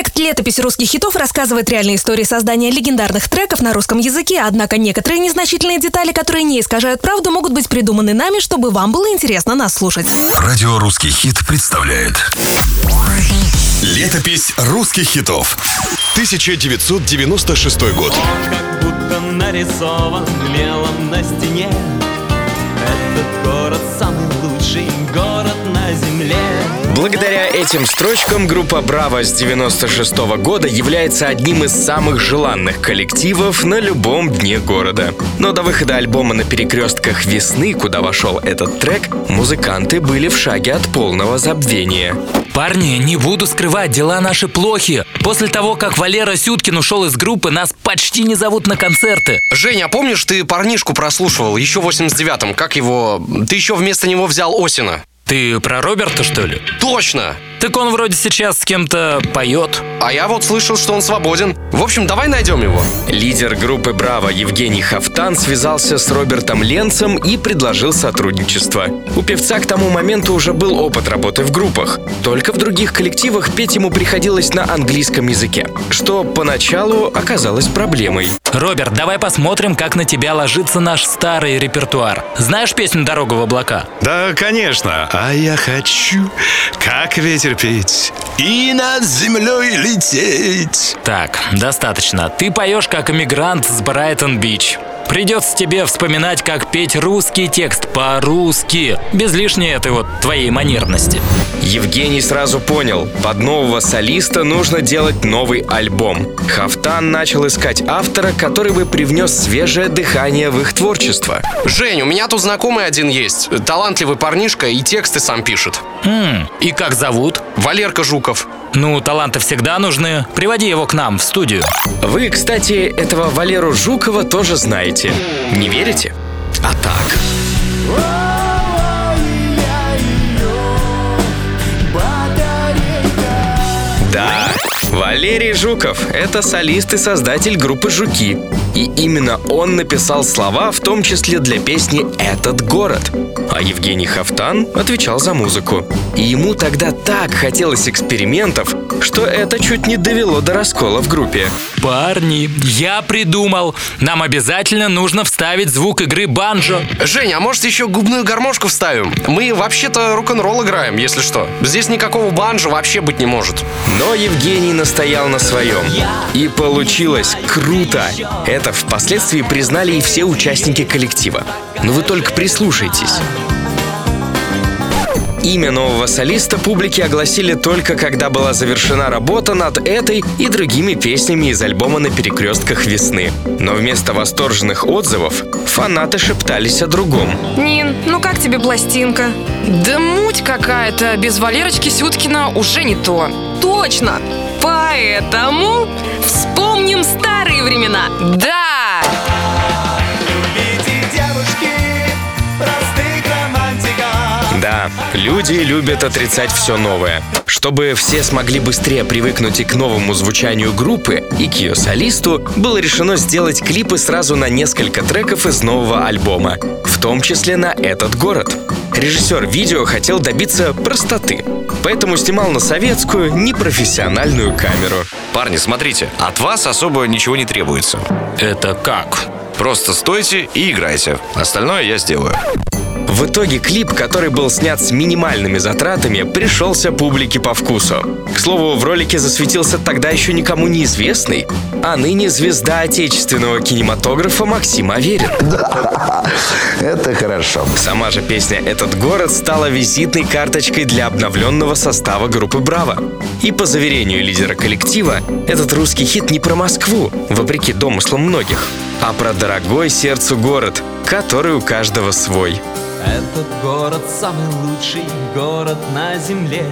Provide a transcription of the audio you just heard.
Проект «Летопись русских хитов» рассказывает реальные истории создания легендарных треков на русском языке, однако некоторые незначительные детали, которые не искажают правду, могут быть придуманы нами, чтобы вам было интересно нас слушать. Радио «Русский хит» представляет Летопись русских хитов 1996 год. Как будто нарисован мелом на стене. Этот город самый лучший город Благодаря этим строчкам группа «Браво» с 96 года является одним из самых желанных коллективов на любом дне города. Но до выхода альбома на перекрестках весны, куда вошел этот трек, музыканты были в шаге от полного забвения. Парни, не буду скрывать, дела наши плохи. После того, как Валера Сюткин ушел из группы, нас почти не зовут на концерты. Женя, а помнишь, ты парнишку прослушивал еще в 89-м? Как его... Ты еще вместо него взял Осина. Ты про Роберта, что ли? Точно! Так он вроде сейчас с кем-то поет. А я вот слышал, что он свободен. В общем, давай найдем его. Лидер группы «Браво» Евгений Хафтан связался с Робертом Ленцем и предложил сотрудничество. У певца к тому моменту уже был опыт работы в группах. Только в других коллективах петь ему приходилось на английском языке, что поначалу оказалось проблемой. Роберт, давай посмотрим, как на тебя ложится наш старый репертуар. Знаешь песню «Дорога в облака»? Да, конечно. А я хочу, как ветер петь и над землей лететь. Так, достаточно. Ты поешь как иммигрант с Брайтон-Бич. Придется тебе вспоминать, как петь русский текст по-русски, без лишней этой вот твоей манерности. Евгений сразу понял, под нового солиста нужно делать новый альбом. Хафтан начал искать автора, который бы привнес свежее дыхание в их творчество. Жень, у меня тут знакомый один есть. Талантливый парнишка и тексты сам пишет. Хм, и как зовут? Валерка Жуков. Ну, таланты всегда нужны. Приводи его к нам в студию. Вы, кстати, этого Валеру Жукова тоже знаете. Не верите? А так. Валерий Жуков – это солист и создатель группы «Жуки». И именно он написал слова, в том числе для песни «Этот город». А Евгений Хафтан отвечал за музыку. И ему тогда так хотелось экспериментов, что это чуть не довело до раскола в группе. Парни, я придумал. Нам обязательно нужно вставить звук игры банджо. Женя, а может еще губную гармошку вставим? Мы вообще-то рок-н-ролл играем, если что. Здесь никакого банджа вообще быть не может. Но Евгений настоял на своем. И получилось круто. Это впоследствии признали и все участники коллектива. Но вы только прислушайтесь. Имя нового солиста публике огласили только когда была завершена работа над этой и другими песнями из альбома «На перекрестках весны». Но вместо восторженных отзывов фанаты шептались о другом. Нин, ну как тебе пластинка? Да муть какая-то, без Валерочки Сюткина уже не то. Точно! Поэтому вспомним старые времена. Да! Да, люди любят отрицать все новое. Чтобы все смогли быстрее привыкнуть и к новому звучанию группы, и к ее солисту, было решено сделать клипы сразу на несколько треков из нового альбома, в том числе на этот город. Режиссер видео хотел добиться простоты, поэтому снимал на советскую, непрофессиональную камеру. Парни, смотрите, от вас особо ничего не требуется. Это как? Просто стойте и играйте. Остальное я сделаю. В итоге клип, который был снят с минимальными затратами, пришелся публике по вкусу. К слову, в ролике засветился тогда еще никому неизвестный, а ныне звезда отечественного кинематографа Максим Аверин. Это хорошо. Сама же песня «Этот город» стала визитной карточкой для обновленного состава группы «Браво». И по заверению лидера коллектива, этот русский хит не про Москву, вопреки домыслам многих, а про дорогой сердцу город, который у каждого свой. Этот город самый лучший город на земле